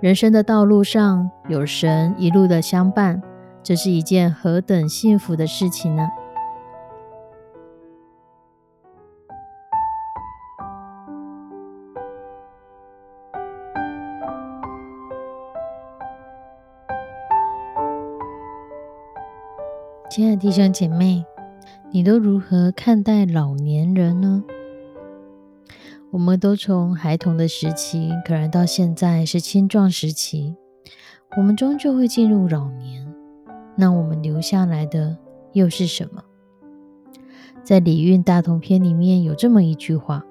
人生的道路上有神一路的相伴，这是一件何等幸福的事情呢？亲爱的弟兄姐妹，你都如何看待老年人呢？我们都从孩童的时期，可能到现在是青壮时期，我们终究会进入老年。那我们留下来的又是什么？在《礼运大同篇》里面有这么一句话：“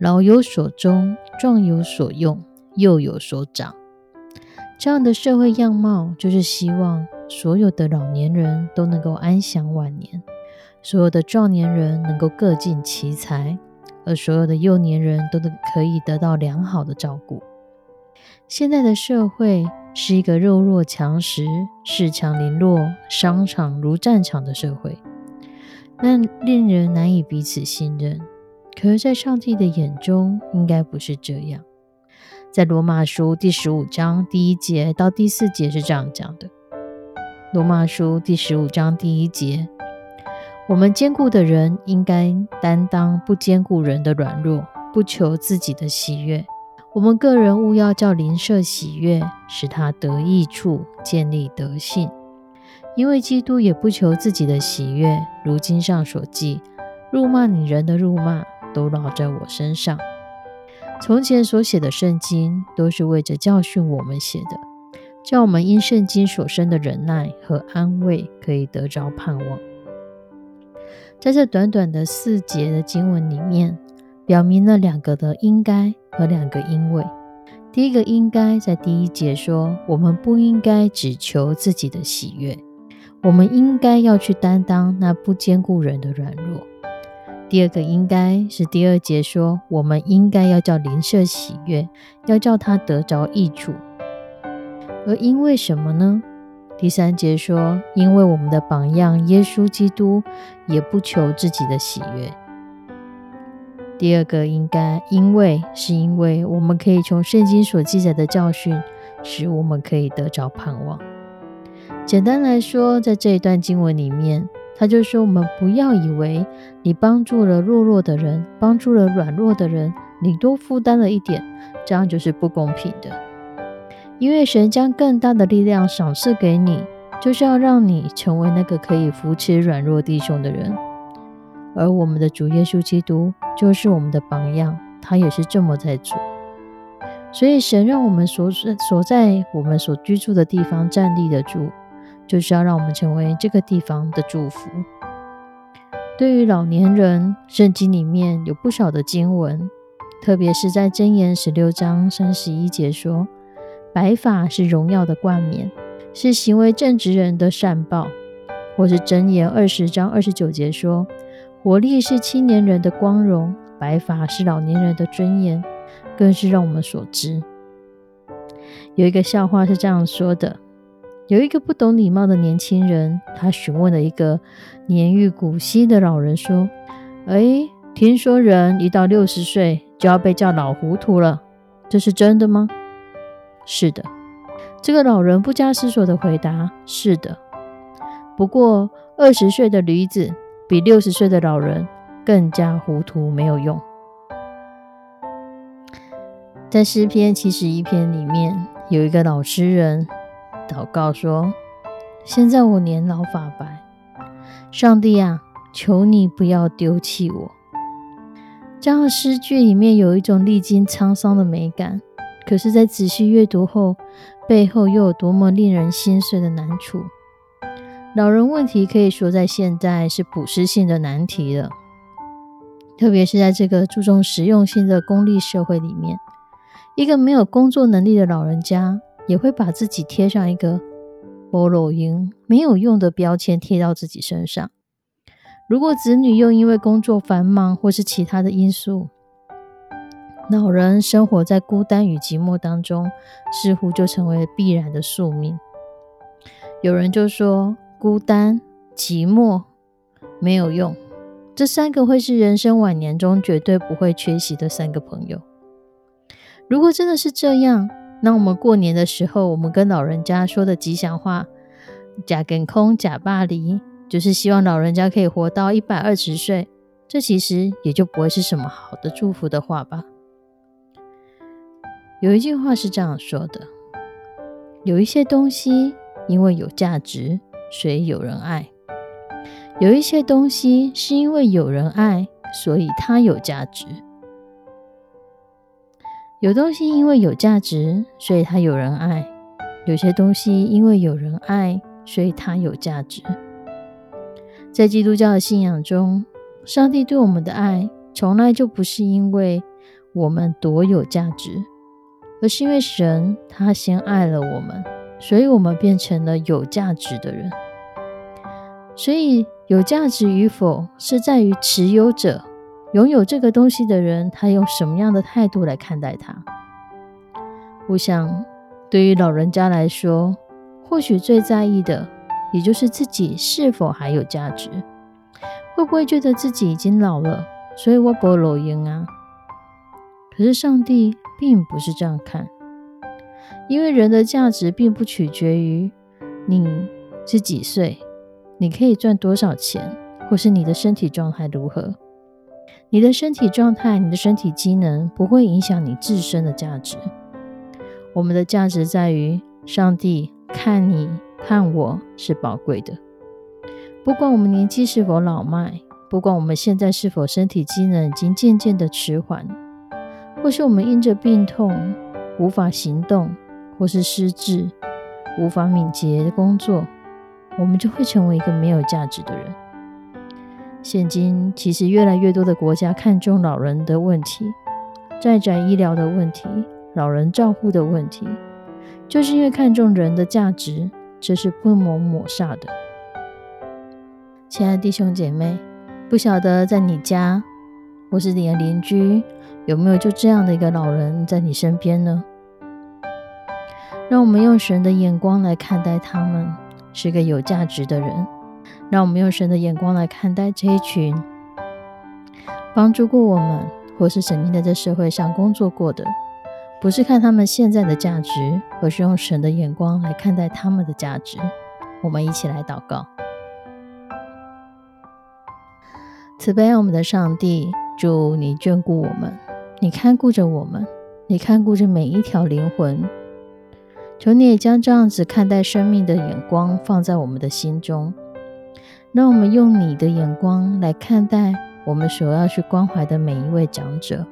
老有所终，壮有所用，幼有所长。”这样的社会样貌，就是希望所有的老年人都能够安享晚年，所有的壮年人能够各尽其才。而所有的幼年人都得可以得到良好的照顾。现在的社会是一个弱肉强食、恃强凌弱、商场如战场的社会，那令人难以彼此信任。可是，在上帝的眼中，应该不是这样。在罗马书第十五章第一节到第四节是这样讲的：罗马书第十五章第一节。我们坚固的人应该担当不坚固人的软弱，不求自己的喜悦。我们个人务要叫邻舍喜悦，使他得益处，建立德性。因为基督也不求自己的喜悦。如经上所记：“辱骂你人的辱骂，都落在我身上。”从前所写的圣经，都是为着教训我们写的，叫我们因圣经所生的忍耐和安慰，可以得着盼望。在这短短的四节的经文里面，表明了两个的应该和两个因为。第一个应该在第一节说，我们不应该只求自己的喜悦，我们应该要去担当那不坚固人的软弱。第二个应该是第二节说，我们应该要叫邻舍喜悦，要叫他得着益处。而因为什么呢？第三节说：“因为我们的榜样耶稣基督也不求自己的喜悦。”第二个应该，因为是因为我们可以从圣经所记载的教训，使我们可以得着盼望。简单来说，在这一段经文里面，他就说：我们不要以为你帮助了弱弱的人，帮助了软弱的人，你多负担了一点，这样就是不公平的。因为神将更大的力量赏赐给你，就是要让你成为那个可以扶持软弱弟兄的人。而我们的主耶稣基督就是我们的榜样，他也是这么在做。所以神让我们所所在我们所居住的地方站立得住，就是要让我们成为这个地方的祝福。对于老年人，圣经里面有不少的经文，特别是在箴言十六章三十一节说。白发是荣耀的冠冕，是行为正直人的善报；或是箴言二十章二十九节说，活力是青年人的光荣，白发是老年人的尊严，更是让我们所知。有一个笑话是这样说的：有一个不懂礼貌的年轻人，他询问了一个年逾古稀的老人说：“哎，听说人一到六十岁就要被叫老糊涂了，这是真的吗？”是的，这个老人不加思索的回答：“是的。”不过，二十岁的驴子比六十岁的老人更加糊涂，没有用。在诗篇七十一篇里面，有一个老诗人祷告说：“现在我年老发白，上帝啊，求你不要丢弃我。”这样的诗句里面有一种历经沧桑的美感。可是，在仔细阅读后，背后又有多么令人心碎的难处？老人问题可以说在现在是普世性的难题了，特别是在这个注重实用性的功利社会里面，一个没有工作能力的老人家，也会把自己贴上一个“菠萝音”没有用的标签贴到自己身上。如果子女又因为工作繁忙或是其他的因素，老人生活在孤单与寂寞当中，似乎就成为了必然的宿命。有人就说，孤单、寂寞没有用，这三个会是人生晚年中绝对不会缺席的三个朋友。如果真的是这样，那我们过年的时候，我们跟老人家说的吉祥话“假跟空，假巴黎”，就是希望老人家可以活到一百二十岁，这其实也就不会是什么好的祝福的话吧。有一句话是这样说的：有一些东西因为有价值，所以有人爱；有一些东西是因为有人爱，所以它有价值。有东西因为有价值，所以它有人爱；有些东西因为有人爱，所以它有价值。在基督教的信仰中，上帝对我们的爱从来就不是因为我们多有价值。而是因为神他先爱了我们，所以我们变成了有价值的人。所以有价值与否是在于持有者拥有这个东西的人，他用什么样的态度来看待它。我想，对于老人家来说，或许最在意的，也就是自己是否还有价值。会不会觉得自己已经老了，所以我不老鹰啊？可是上帝。并不是这样看，因为人的价值并不取决于你是几岁，你可以赚多少钱，或是你的身体状态如何。你的身体状态、你的身体机能不会影响你自身的价值。我们的价值在于上帝看你看我是宝贵的，不管我们年纪是否老迈，不管我们现在是否身体机能已经渐渐的迟缓。或是我们因着病痛无法行动，或是失智无法敏捷的工作，我们就会成为一个没有价值的人。现今其实越来越多的国家看重老人的问题，在宅医疗的问题，老人照护的问题，就是因为看重人的价值，这是不蒙抹煞的。亲爱的弟兄姐妹，不晓得在你家或是你的邻居。有没有就这样的一个老人在你身边呢？让我们用神的眼光来看待他们，是个有价值的人。让我们用神的眼光来看待这一群帮助过我们，或是曾经在这社会上工作过的，不是看他们现在的价值，而是用神的眼光来看待他们的价值。我们一起来祷告：慈悲我们的上帝，祝你眷顾我们。你看顾着我们，你看顾着每一条灵魂。求你也将这样子看待生命的眼光放在我们的心中，让我们用你的眼光来看待我们所要去关怀的每一位长者，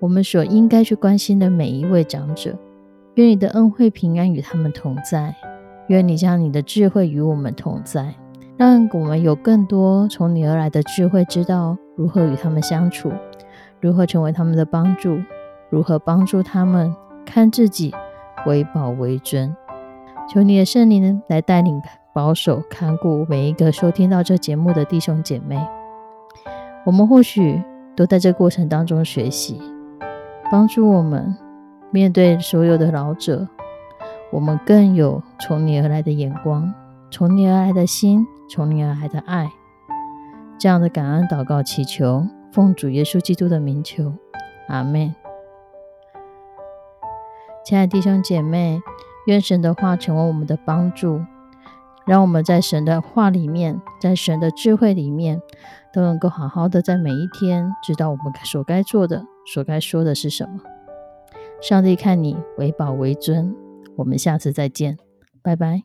我们所应该去关心的每一位长者。愿你的恩惠平安与他们同在，愿你将你的智慧与我们同在，让我们有更多从你而来的智慧，知道如何与他们相处。如何成为他们的帮助？如何帮助他们看自己为宝为尊？求你的圣灵来带领、保守、看顾每一个收听到这节目的弟兄姐妹。我们或许都在这过程当中学习，帮助我们面对所有的老者，我们更有从你而来的眼光，从你而来的心，从你而来的爱。这样的感恩祷告祈求。奉主耶稣基督的名求，阿门。亲爱的弟兄姐妹，愿神的话成为我们的帮助，让我们在神的话里面，在神的智慧里面，都能够好好的在每一天知道我们所该做的、所该说的是什么。上帝看你为宝为尊，我们下次再见，拜拜。